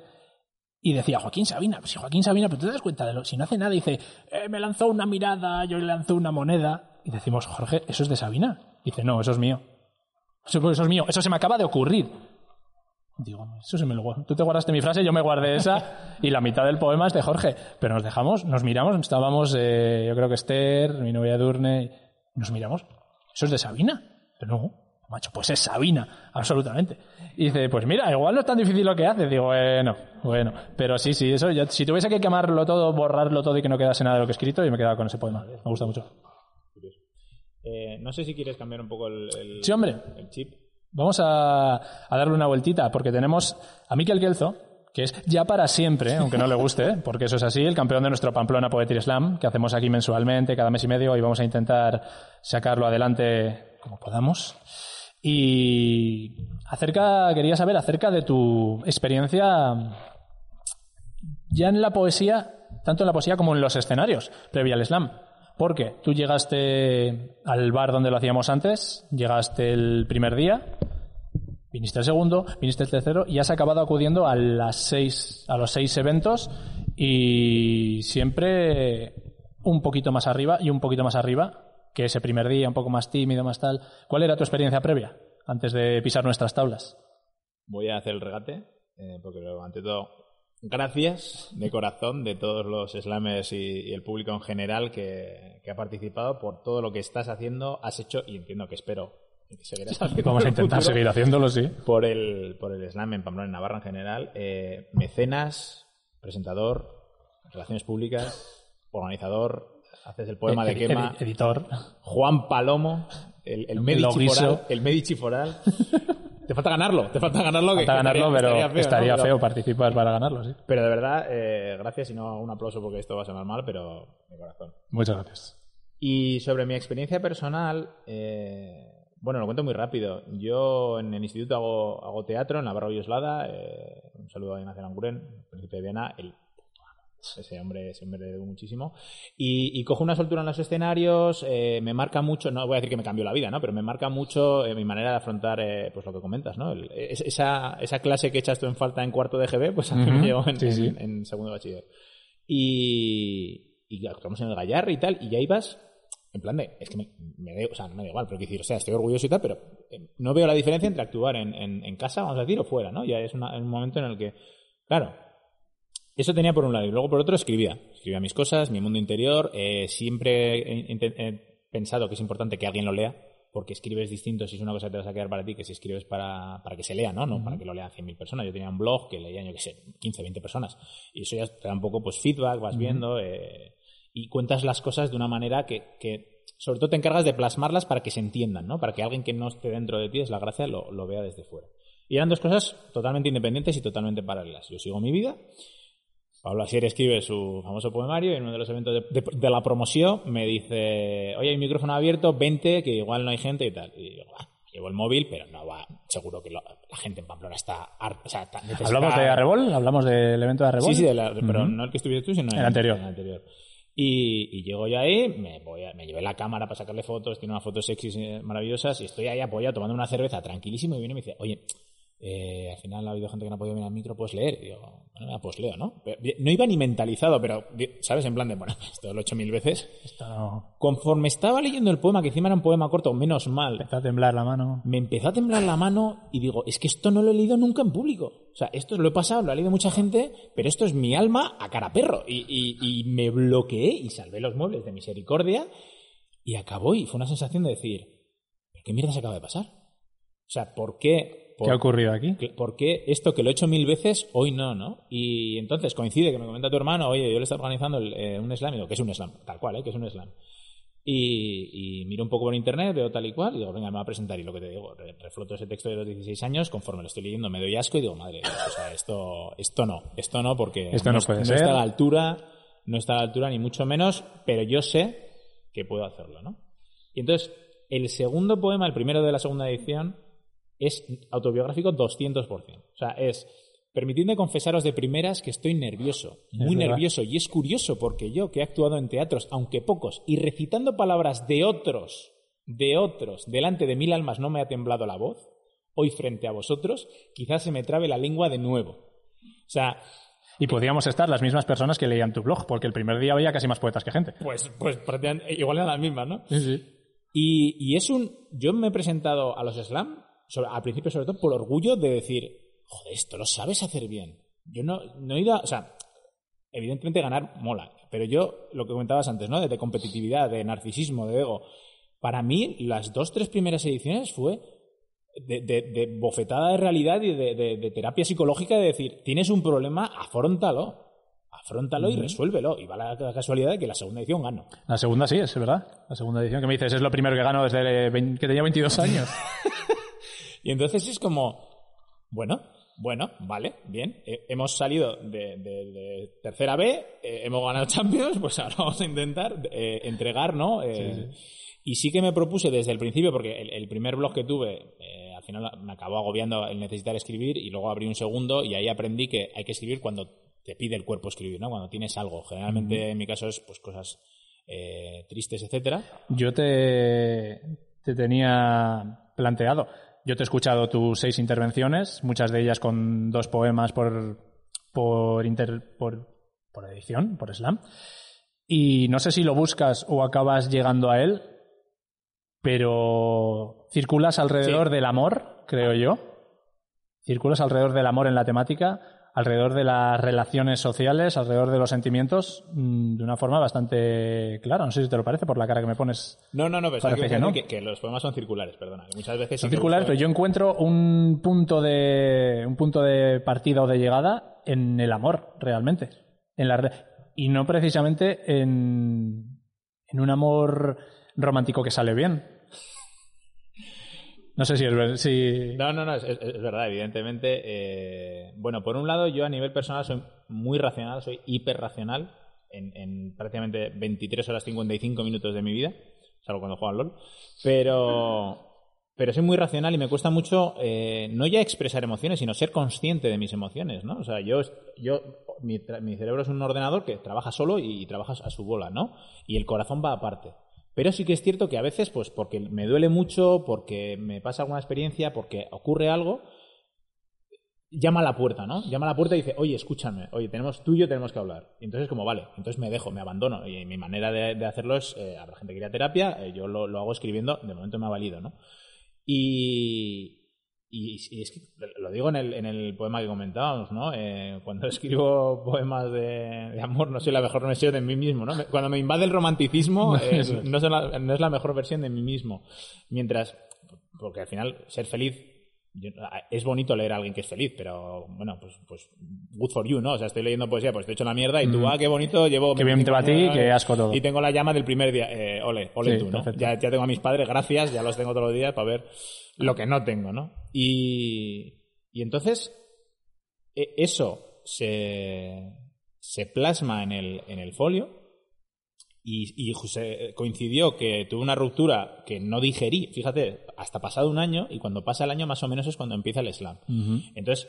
Y decía, Joaquín Sabina, pues si Joaquín Sabina, pero tú te das cuenta de lo, si no hace nada, dice, eh, me lanzó una mirada, yo le lanzé una moneda. Y decimos, Jorge, ¿eso es de Sabina? Dice, no, eso es mío. Eso, eso es mío, eso se me acaba de ocurrir. Digo, eso se me lo. Tú te guardaste mi frase, yo me guardé esa, y la mitad del poema es de Jorge. Pero nos dejamos, nos miramos, estábamos, eh, yo creo que Esther, mi novia Durne, y nos miramos. ¿Eso es de Sabina? Pero no, macho, pues es Sabina, absolutamente. Y dice, pues mira, igual no es tan difícil lo que hace. Digo, bueno, bueno. Pero sí, sí, eso, yo, si tuviese que quemarlo todo, borrarlo todo y que no quedase nada de lo que he escrito, yo me quedaba con ese poema. Me gusta mucho. Eh, no sé si quieres cambiar un poco el, el- Sí, hombre. el chip. Vamos a, a darle una vueltita, porque tenemos a Miquel Kelzo, que es ya para siempre, aunque no le guste, porque eso es así, el campeón de nuestro Pamplona Poetry Slam, que hacemos aquí mensualmente, cada mes y medio, y vamos a intentar sacarlo adelante como podamos. Y acerca, quería saber acerca de tu experiencia ya en la poesía, tanto en la poesía como en los escenarios, previa al slam. Porque tú llegaste al bar donde lo hacíamos antes, llegaste el primer día, viniste el segundo, viniste el tercero y has acabado acudiendo a las seis, a los seis eventos y siempre un poquito más arriba y un poquito más arriba que ese primer día, un poco más tímido, más tal. ¿Cuál era tu experiencia previa antes de pisar nuestras tablas? Voy a hacer el regate, eh, porque ante todo, gracias de corazón de todos los slammers y, el público en general que, ha participado por todo lo que estás haciendo, has hecho y entiendo que espero que seguirás. Vamos a intentar seguir haciéndolo, sí. Por el, por el slam en Pamplona, en Navarra en general. Eh, mecenas, presentador, relaciones públicas, organizador, haces el poema de quema. Editor. Juan Palomo, el, el Medici foral. El Medici foral. *laughs* te falta ganarlo, te falta ganarlo. Falta ganarlo, pero estaría feo, participar para ganarlo, sí. Pero de verdad, eh, gracias y no un aplauso porque esto va a sonar mal, pero de corazón. Muchas gracias. Y sobre mi experiencia personal, eh, bueno, lo cuento muy rápido. Yo en el instituto hago, hago teatro en la Barra Villoslada. Eh, un saludo a Ignacio Languren, príncipe de Viena, el ese hombre, ese hombre muchísimo. Y, cojo una soltura en los escenarios, eh, me marca mucho, no voy a decir que me cambió la vida, ¿no? Pero me marca mucho eh, mi manera de afrontar, eh, pues lo que comentas, ¿no? esa, esa clase que echas tú en falta en cuarto de GB, pues a mí me llegó en, segundo bachiller. Y, y actuamos en el Gallarre y tal, y ya ibas en plan de, es que me, me o sea, no me da igual, pero quiero decir, o sea, estoy orgulloso y tal, pero no veo la diferencia entre actuar en, en, casa, vamos a decir, o fuera, ¿no? Ya es un momento en el que, claro, eso tenía por un lado. Y luego por otro escribía. Escribía mis cosas, mi mundo interior. Eh, siempre he, pensado que es importante que alguien lo lea, porque escribes distinto si es una cosa que te vas a quedar para ti que si escribes para, para que se lea, ¿no? No para que lo lean 100.000 personas. Yo tenía un blog que leían, yo qué sé, 15, 20 personas. Y eso ya te da un poco pues feedback, vas viendo eh, y cuentas las cosas de una manera que, que, sobre todo te encargas de plasmarlas para que se entiendan, ¿no? Para que alguien que no esté dentro de ti, es la gracia, lo, lo vea desde fuera. Y eran dos cosas totalmente independientes y totalmente paralelas. Yo sigo mi vida Pablo Asier escribe su famoso poemario y en uno de los eventos de, la promoción me dice, oye, hay micrófono abierto, 20, que igual no hay gente y tal. Y digo, llevo el móvil, pero no va, seguro que la gente en Pamplona está harta. ¿Hablamos de Arrebol? ¿Hablamos del evento de Arrebol? Sí, sí, pero no el que estuviste tú, sino el, anterior. El anterior. Y, llego yo ahí, me, voy me llevé la cámara para sacarle fotos, tiene unas fotos sexys eh, maravillosas, y estoy ahí apoyado tomando una cerveza tranquilísimo y viene y me dice, oye, eh, al final ha habido gente que no ha podido venir al micro, pues leer. Y digo, bueno, pues leo, ¿no? no iba ni mentalizado, pero, ¿sabes? En plan de, bueno, esto lo he hecho mil veces. Conforme estaba leyendo el poema, que encima era un poema corto, menos mal. Empezó a temblar la mano. Me empezó a temblar la mano y digo, es que esto no lo he leído nunca en público. O sea, esto lo he pasado, lo ha leído mucha gente, pero esto es mi alma a cara perro. Y, y me bloqueé y salvé los muebles de misericordia y acabó y fue una sensación de decir, ¿pero qué mierda se acaba de pasar? O sea, ¿por qué ¿Qué ha ocurrido aquí? ¿Por qué esto que lo he hecho mil veces, hoy no, no? Y entonces coincide que me comenta tu hermano, oye, yo le estoy organizando eh, un slam, y digo, que es un slam, tal cual, ¿eh? que es un slam. Y, miro un poco por internet, veo tal y cual, y digo, venga, me voy a presentar. Y lo que te digo, refloto ese texto de los 16 años, conforme lo estoy leyendo me doy asco y digo, madre, o sea, esto, esto no, esto no, porque esto no, puede ser. está a la altura, no está a la altura ni mucho menos, pero yo sé que puedo hacerlo, ¿no? Y entonces, el segundo poema, el primero de la segunda edición, es autobiográfico 200%. O sea, es Permitidme confesaros de primeras que estoy nervioso, muy nervioso. Y es curioso porque yo, que he actuado en teatros, aunque pocos, y recitando palabras de otros, de otros, delante de mil almas no me ha temblado la voz, hoy frente a vosotros, quizás se me trabe la lengua de nuevo. O sea... Y podríamos estar las mismas personas que leían tu blog, porque el primer día había casi más poetas que gente. Pues, pues igual eran las mismas, ¿no? Sí, sí. Y, y es un... Yo me he presentado a los slam al principio sobre todo por orgullo de decir, joder, esto lo sabes hacer bien. Yo no, no he ido a, o sea, evidentemente ganar mola, pero yo, lo que comentabas antes, ¿no? De, competitividad, de narcisismo, de ego. Para mí, las dos, tres primeras ediciones fue de, bofetada de realidad y de, terapia psicológica de decir, tienes un problema, afrontalo. Afrontalo y resuélvelo. Y va la, la, casualidad de que la segunda edición gano. La segunda sí, es verdad. La segunda edición que me dices es lo primero que gano desde que tenía 22 años. *laughs* Y entonces es como, bueno, bueno, vale, bien. Eh, hemos salido de, tercera B, eh, hemos ganado Champions, *laughs* pues ahora vamos a intentar eh, entregar, ¿no? Y sí que me propuse desde el principio, porque el, primer blog que tuve, al final me acabó agobiando el necesitar escribir, y luego abrí un segundo y ahí aprendí que hay que escribir cuando te pide el cuerpo escribir, ¿no? Cuando tienes algo. Generalmente en mi caso es pues cosas tristes, etcétera. Yo te, te tenía planteado. Yo te he escuchado tus seis intervenciones, muchas de ellas con dos poemas por, por, inter- por, por edición, por slam. Y no sé si lo buscas o acabas llegando a él, pero circulas alrededor Sí. del amor, creo yo. Circulas alrededor del amor en la temática, alrededor de las relaciones sociales, alrededor de los sentimientos, mm, de una forma bastante clara. No sé si te lo parece por la cara que me pones. No, no, no, pero Parece que, que no. que, que los poemas son circulares, perdona. muchas veces Son circulares, pero yo encuentro un punto de un punto de partida o de llegada en el amor, realmente. En la y no precisamente en, en un amor romántico que sale bien. No sé si es si No, no, no, es, verdad, evidentemente. eh, bueno, por un lado, yo a nivel personal soy muy racional, soy hiperracional en, en prácticamente 23 horas 55 minutos de mi vida, salvo cuando juego al LOL. Pero, pero soy muy racional y me cuesta mucho eh, no ya expresar emociones, sino ser consciente de mis emociones, ¿no? O sea, yo, yo mi, mi cerebro es un ordenador que trabaja solo y trabaja a su bola, ¿no? Y el corazón va aparte. Pero sí que es cierto que a veces, pues porque me duele mucho, porque me pasa alguna experiencia, porque ocurre algo, llama a la puerta, ¿no? Llama a la puerta y dice, oye, escúchame, oye, tenemos tú y yo tenemos que hablar. Y entonces como, vale, entonces me dejo, me abandono. Y mi manera de, hacerlo es, eh, habrá gente que irá a terapia, eh, yo lo hago escribiendo, de momento me ha valido, ¿no? Y, y, y es que lo digo en el, en el poema que comentábamos, ¿no? Eh, cuando *laughs* escribo poemas de, de amor no soy la mejor versión de mí mismo, ¿no? Cuando me invade el romanticismo *laughs* eh, es. no, soy la, no es la mejor versión de mí mismo. Mientras, porque al final ser feliz yo- es bonito leer a alguien que es feliz, pero bueno, pues, pues good for you, ¿no? O sea, estoy leyendo poesía, pues estoy hecho la mierda y tú, Mm. ah, qué bonito, llevo... Qué bien te va a ti, 25 años qué asco todo. Y tengo la llama del primer día. Eh, ole, ole Sí, tú, ¿no? Ya, ya tengo a mis padres, gracias, ya los tengo todos los días para ver lo que no tengo, ¿no? Y, y entonces, e- eso se, se plasma en el, en el folio y, y se- coincidió que tuve una ruptura que no digerí, fíjate, hasta pasado un año y cuando pasa el año más o menos es cuando empieza el slam. Entonces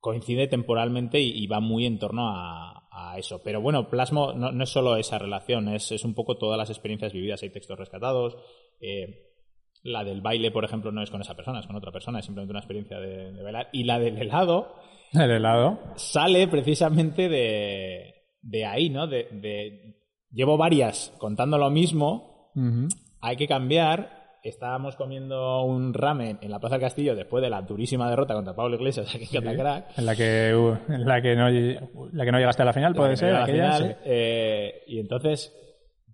coincide temporalmente y, y va muy en torno a, a eso. Pero bueno, plasmo no, no es solo esa relación, es, es un poco todas las experiencias vividas. Hay textos rescatados. eh, la del baile, por ejemplo, no es con esa persona, es con otra persona, es simplemente una experiencia de, de bailar. Y la del helado *laughs* el helado. sale precisamente de, de ahí, ¿no? De, de- llevo varias contando lo mismo, hay que cambiar. Estábamos comiendo un ramen en la Plaza del Castillo después de la durísima derrota contra Pablo Iglesias *laughs* aquí en Catacrack. En la que uh, en la que no la que no llegaste a la final, puede ser aquella, final, sí. eh, y entonces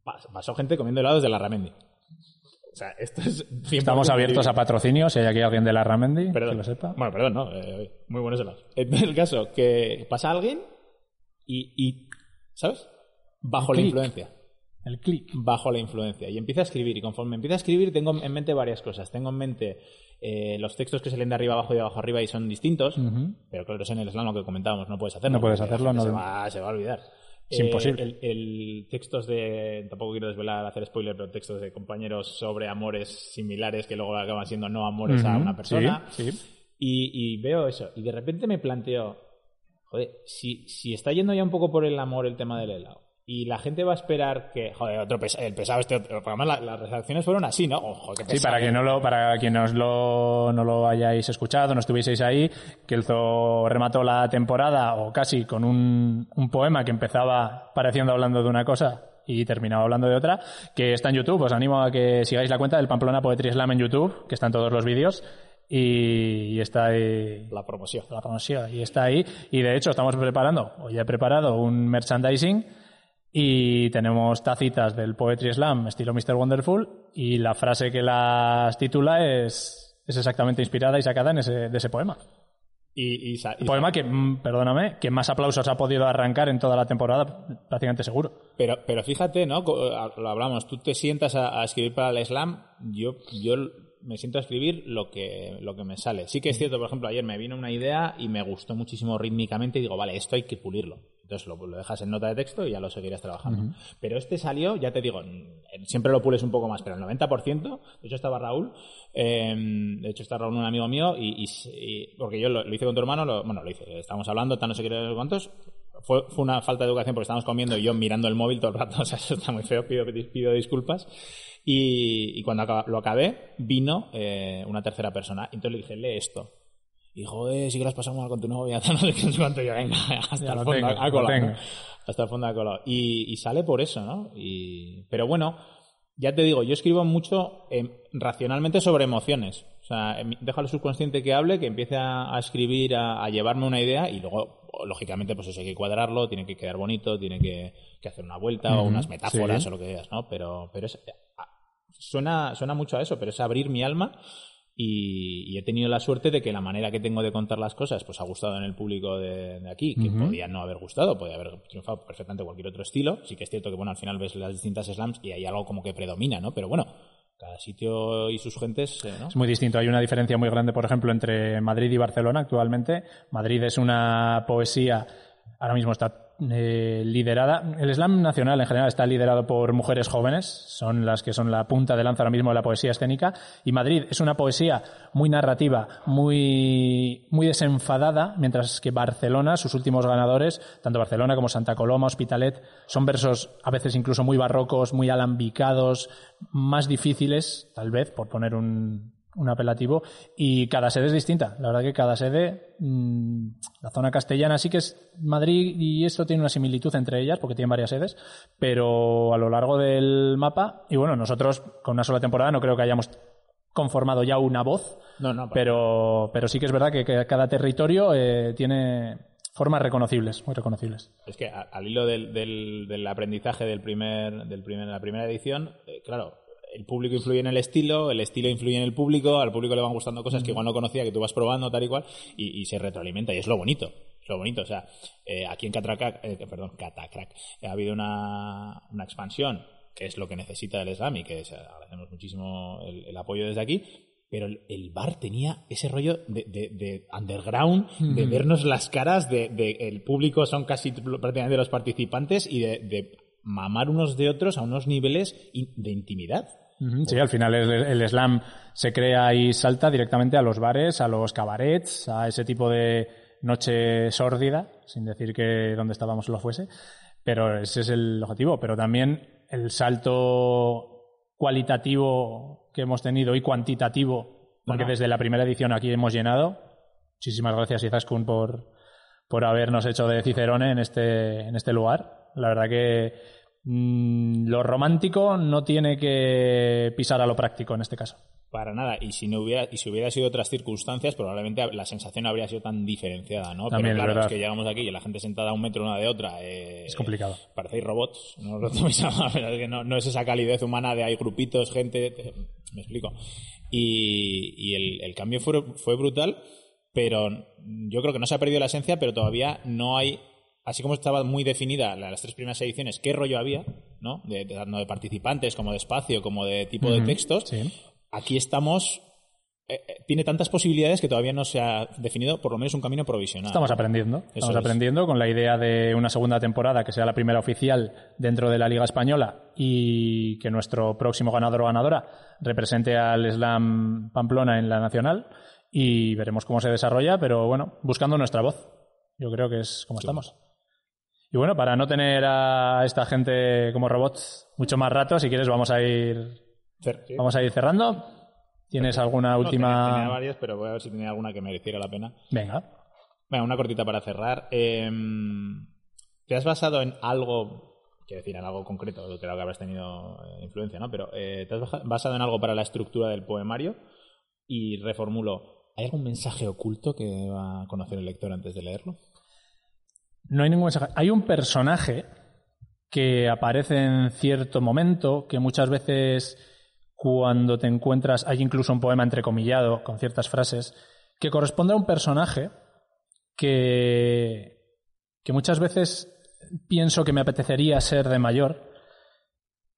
pas- pasó gente comiendo helados de la Ramendi. O sea, esto es 100% Estamos abiertos a patrocinio, si hay aquí alguien de la Ramendi, Perdón. que lo sepa. Bueno, perdón, no. eh, muy buenos helados. Entonces, el caso, que pasa alguien y, y ¿sabes? Bajo El la influencia. El clic. Bajo la influencia. Y empieza a escribir. Y conforme empieza a escribir, tengo en mente varias cosas. Tengo en mente eh, los textos que se leen de arriba abajo y de abajo arriba y son distintos. Pero claro, es en el slam lo que comentábamos, no puedes hacerlo. No puedes hacerlo, no- Se va, se va a olvidar. Es Eh, imposible. El, el textos de. Tampoco quiero desvelar, hacer spoiler, pero textos de compañeros sobre amores similares que luego acaban siendo no amores a una persona. Sí, sí. Y, y veo eso. Y de repente me planteo, joder, si, si está yendo ya un poco por el amor el tema del helado. Y la gente va a esperar que, joder, otro pesa- el pesado este, otro- la- las reacciones fueron así, ¿no? Ojo, Sí, para que no lo, para quienes lo, no lo hayáis escuchado, no estuvieseis ahí, que el Zoo remató la temporada o casi con un, un poema que empezaba pareciendo hablando de una cosa y terminaba hablando de otra, que está en YouTube. Os animo a que sigáis la cuenta del Pamplona Poetry Slam en YouTube, que están todos los vídeos y, y está ahí La promoción. la promoción y está ahí. Y de hecho estamos preparando, o ya he preparado un merchandising y tenemos tacitas del Poetry Slam estilo Mr. Wonderful y la frase que las titula es, es exactamente inspirada y sacada en ese, de ese poema. Y, y poema que, mm, perdóname, que más aplausos ha podido arrancar en toda la temporada, prácticamente seguro. Pero, pero fíjate, ¿no? Lo hablamos, tú te sientas a, a escribir para el slam, yo, yo me siento a escribir lo que, lo que me sale. Sí que es cierto, por ejemplo, ayer me vino una idea y me gustó muchísimo rítmicamente y digo, vale, esto hay que pulirlo. Entonces lo, lo dejas en nota de texto y ya lo seguirás trabajando. Pero este salió, ya te digo, mm, siempre lo pules un poco más, pero el 90%, de hecho estaba Raúl, eh, de hecho está Raúl, un amigo mío, y, y- y- porque yo lo, lo hice con tu hermano, lo- bueno, lo hice, estábamos hablando, tal, no sé qué, cuántos, fue, fue una falta de educación porque estábamos comiendo y yo mirando el móvil todo el rato, *laughs* o sea, eso está muy feo, pido, pido disculpas. Y, y cuando acaba- lo acabé, vino eh, una tercera persona. Entonces le dije, lee esto. Y joder, sí que las pasamos mal con tu novia, *laughs* no sé cuánto. Yo, venga, *laughs* hasta Ya el fondo, tengo, tengo. ¿no? Hasta el fondo ha colado. Y, y sale por eso, ¿no? Y, pero bueno, ya te digo, yo escribo mucho eh, racionalmente sobre emociones. O sea, em- subconsciente que hable, que empiece a, a escribir, a, a llevarme una idea y luego, lógicamente, pues eso hay que cuadrarlo, tiene que quedar bonito, tiene que, que hacer una vuelta o unas metáforas sí. o lo que digas, ¿no? Pero, pero es, suena, suena mucho a eso, pero es abrir mi alma y, y he tenido la suerte de que la manera que tengo de contar las cosas pues ha gustado en el público de, de aquí, que Ujú. podía no haber gustado, podía haber triunfado perfectamente cualquier otro estilo. Sí que es cierto que bueno, al final ves las distintas slams y hay algo como que predomina, ¿no? Pero bueno, cada sitio y sus gentes, eh. Es muy distinto. Hay una diferencia muy grande, por ejemplo, entre Madrid y Barcelona actualmente. Madrid es una poesía, ahora mismo está eh, liderada. El slam nacional en general está liderado por mujeres jóvenes, son las que son la punta de lanza ahora mismo de la poesía escénica. Y Madrid es una poesía muy narrativa, muy, muy desenfadada, mientras que Barcelona, sus últimos ganadores, tanto Barcelona como Santa Coloma, Hospitalet, son versos a veces incluso muy barrocos, muy alambicados, más difíciles, tal vez, por poner un, un apelativo, y cada sede es distinta. La verdad que cada sede, mm, la zona castellana sí que es Madrid y esto tiene una similitud entre ellas porque tienen varias sedes, pero a lo largo del mapa, y bueno, nosotros con una sola temporada no creo que hayamos conformado ya una voz, No, no, pero, pero sí que es verdad que, que cada territorio eh, tiene formas reconocibles, muy reconocibles. Es que a- al hilo del, del, del aprendizaje del primer, del primer, la primera edición, eh, claro, el público influye en el estilo, el estilo influye en el público, al público le van gustando cosas que igual no conocía, que tú vas probando tal y cual, y, y se retroalimenta, y es lo bonito. Es lo bonito, o sea, eh, aquí en Catracac, eh, perdón, Catacrack, eh, ha habido una, una expansión, que es lo que necesita el Slam y que es- agradecemos muchísimo el, el apoyo desde aquí, pero el, bar tenía ese rollo de, de- de underground, de vernos las caras, de, de- el público son casi prácticamente los participantes y de, de mamar unos de otros a unos niveles de intimidad. Sí, al final el, el slam se crea y salta directamente a los bares, a los cabarets, a ese tipo de noche sórdida, sin decir que donde estábamos lo fuese, pero ese es el objetivo. Pero también el salto cualitativo que hemos tenido y cuantitativo, porque Bueno. desde la primera edición aquí hemos llenado. Muchísimas gracias, Izaskun, por, por habernos hecho de Cicerone en este, en este lugar. La verdad que mm, lo romántico no tiene que pisar a lo práctico en este caso. Para nada. Y si no hubiera, y si hubiera sido otras circunstancias, probablemente la sensación habría sido tan diferenciada, ¿no? También, Pero claro, es, que llegamos aquí y la gente sentada a un metro una de otra. eh, Es complicado. Parecéis robots, no *laughs* lo toméis a pero es que no, no es esa calidez humana de hay grupitos, gente. te- me explico. Y, y el, el cambio fue, fue brutal, pero yo creo que no se ha perdido la esencia, pero todavía no hay. Así como estaba muy definida la- las tres primeras ediciones, qué rollo había, ¿no? De, de- tanto de participantes, como de espacio, como de tipo de textos. sí. Aquí estamos. eh, eh, tiene tantas posibilidades que todavía no se ha definido, por lo menos, un camino provisional. Estamos aprendiendo. Estamos es. aprendiendo con la idea de una segunda temporada que sea la primera oficial dentro de la Liga Española y que nuestro próximo ganador o ganadora represente al Slam Pamplona en la Nacional y veremos cómo se desarrolla, pero bueno, buscando nuestra voz. Yo creo que es como estamos. Y bueno, para no tener a esta gente como robots mucho más rato, si quieres vamos a ir sí. vamos a ir cerrando. ¿Tienes alguna última? tenía, tenía varias, pero voy a ver si tenía alguna que mereciera la pena. Venga. Venga, una cortita para cerrar. Eh, ¿Te has basado en algo, quiero decir, en algo concreto, creo que habrás tenido eh, influencia, ¿no? Pero eh, ¿te has basado en algo para la estructura del poemario? Y reformulo, ¿hay algún mensaje oculto que va a conocer el lector antes de leerlo? No hay ningún mensaje. Hay un personaje que aparece en cierto momento, que muchas veces cuando te encuentras, hay incluso un poema entrecomillado con ciertas frases, que corresponde a un personaje que, que muchas veces pienso que me apetecería ser de mayor,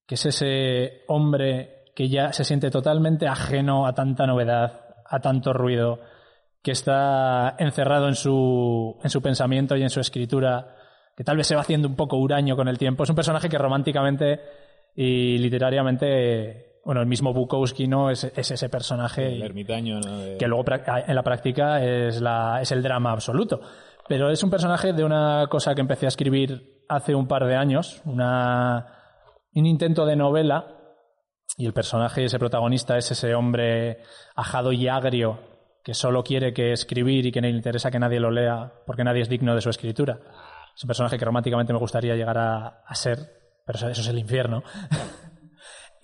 que es ese hombre que ya se siente totalmente ajeno a tanta novedad, a tanto ruido, que está encerrado en su, en su pensamiento y en su escritura, que tal vez se va haciendo un poco huraño con el tiempo. Es un personaje que románticamente y literariamente, bueno, el mismo Bukowski no es, es ese personaje El ermitaño, ¿no? De- que luego prac- en la práctica es, la, es el drama absoluto. pero es un personaje de una cosa que empecé a escribir hace un par de años, una, un intento de novela, y el personaje, ese protagonista, es ese hombre ajado y agrio que solo quiere que escribir y que no le interesa que nadie lo lea porque nadie es digno de su escritura. Es un personaje que románticamente me gustaría llegar a, a ser, pero eso es el infierno. *laughs*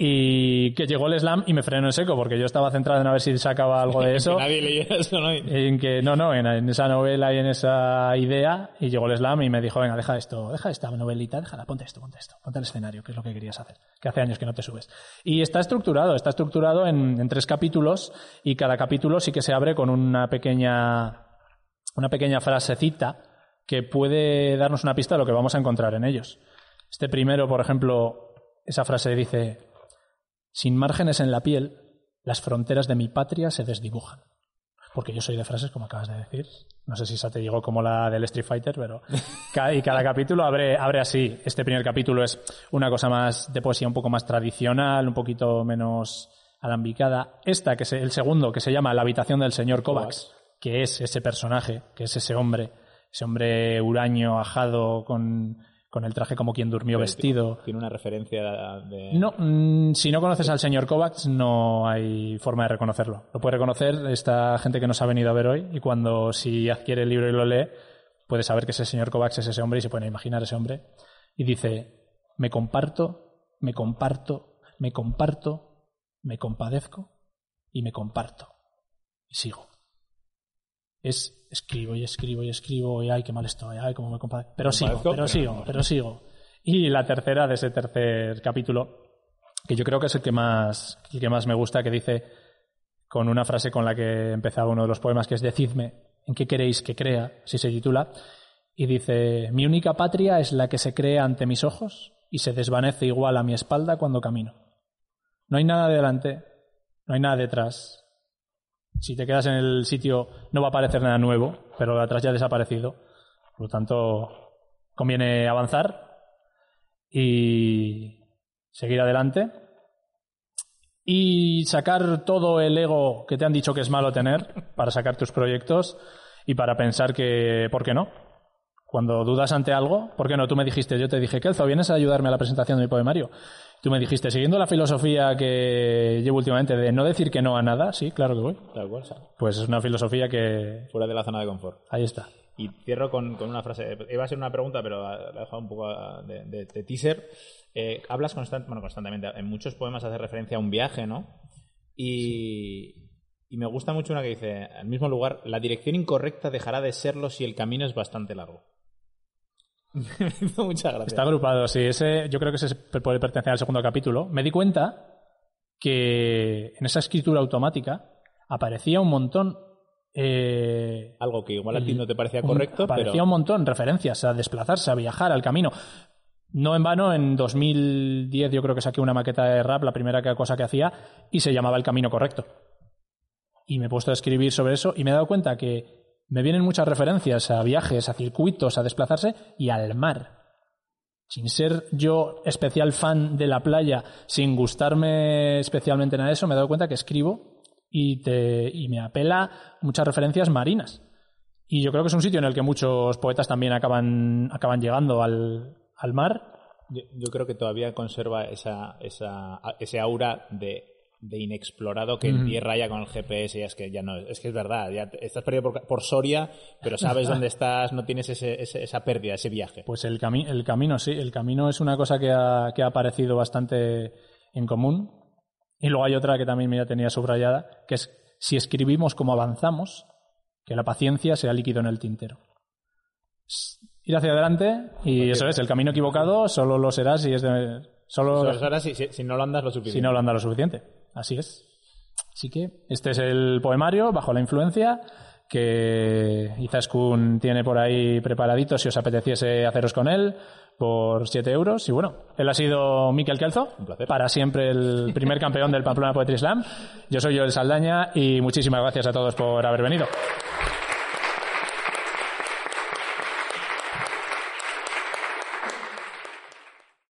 y que llegó el slam y me frenó en seco porque yo estaba centrado en a ver si sacaba algo de *laughs* eso. que nadie leyera eso, ¿no? En que, no, no, en, en esa novela y en esa idea, y llegó el slam y me dijo, venga, deja esto, deja esta novelita, déjala, ponte esto, ponte esto, ponte el escenario, que es lo que querías hacer, que hace años que no te subes. Y está estructurado, está estructurado en, en tres capítulos, y cada capítulo sí que se abre con una pequeña, una pequeña frasecita que puede darnos una pista de lo que vamos a encontrar en ellos. Este primero, por ejemplo, esa frase dice, sin márgenes en la piel, las fronteras de mi patria se desdibujan. Porque yo soy de frases, como acabas de decir. No sé si esa te llegó como la del Street Fighter, pero. *laughs* Y cada capítulo abre, abre así. Este primer capítulo es una cosa más de poesía un poco más tradicional, un poquito menos alambicada. Esta, que es el segundo, que se llama La habitación del señor Kovacs, que es ese personaje, que es ese hombre, ese hombre huraño, ajado, con con el traje como quien durmió vestido. Tiene una referencia de... No, mm, si no conoces al señor Kovacs no hay forma de reconocerlo. Lo puede reconocer esta gente que nos ha venido a ver hoy y cuando si adquiere el libro y lo lee puede saber que ese señor Kovacs es ese hombre y se puede imaginar ese hombre. Y dice, me comparto, me comparto, me comparto, me compadezco y me comparto. Y sigo es escribo y escribo y escribo y ay, qué mal estoy, ay, cómo me compadezco. Pero sigo, pero sigo, pero sigo. Y la tercera de ese tercer capítulo, que yo creo que es el que más, el que más me gusta, que dice con una frase con la que empezaba uno de los poemas, que es Decidme en qué queréis que crea, si se titula, y dice, mi única patria es la que se crea ante mis ojos y se desvanece igual a mi espalda cuando camino. No hay nada delante, no hay nada detrás, si te quedas en el sitio no va a aparecer nada nuevo, pero de atrás ya ha desaparecido. Por lo tanto, conviene avanzar y seguir adelante y sacar todo el ego que te han dicho que es malo tener para sacar tus proyectos y para pensar que, ¿por qué no? Cuando dudas ante algo, ¿por qué no? Tú me dijiste, yo te dije, Kelzo, ¿vienes a ayudarme a la presentación de mi poemario? Tú me dijiste, siguiendo la filosofía que llevo últimamente de no decir que no a nada, sí, claro que voy. Pues es una filosofía que... Fuera de la zona de confort. Ahí está. Y cierro con, con una frase. Iba a ser una pregunta, pero la he dejado un poco de, de, de teaser. Eh, hablas constant, bueno, constantemente, en muchos poemas hace referencia a un viaje, ¿no? Y, y me gusta mucho una que dice, al mismo lugar, la dirección incorrecta dejará de serlo si el camino es bastante largo. *laughs* Muchas gracias. Está agrupado, sí. Ese, yo creo que ese puede pertenecer al segundo capítulo. Me di cuenta que en esa escritura automática aparecía un montón. Eh, Algo que igual a ti no te parecía correcto, un, aparecía un montón referencias a desplazarse, a viajar, al camino. No en vano, en 2010 yo creo que saqué una maqueta de rap, la primera cosa que hacía, y se llamaba El Camino Correcto. Y me he puesto a escribir sobre eso y me he dado cuenta que me vienen muchas referencias a viajes, a circuitos, a desplazarse y al mar. Sin ser yo especial fan de la playa, sin gustarme especialmente nada de eso, me he dado cuenta que escribo y, te, y me apela muchas referencias marinas. Y yo creo que es un sitio en el que muchos poetas también acaban, llegando al, al mar. Yo, yo, creo que todavía conserva esa, esa, ese aura de de inexplorado que en tierra ya con el GPS ya es que ya no es que es verdad ya estás perdido por, Soria pero sabes dónde *laughs* estás no tienes ese, esa pérdida ese viaje. Pues el, el camino sí el camino es una cosa que ha, que ha aparecido bastante en común. Y luego hay otra que también me tenía subrayada que es si escribimos como avanzamos que la paciencia sea líquido en el tintero. Ir hacia adelante y eso es el camino equivocado solo lo será si es de solo, solo será si, si, si no lo andas lo suficiente. si no lo andas lo suficiente Así es. Así que este es el poemario, Bajo la influencia, que Izaskun tiene por ahí preparadito si os apeteciese haceros con él por 7 euros. Y bueno, él ha sido Miquel Kelzo, para siempre el *laughs* primer campeón del Pamplona Poetry Slam. Yo soy Joel Saldaña y muchísimas gracias a todos por haber venido.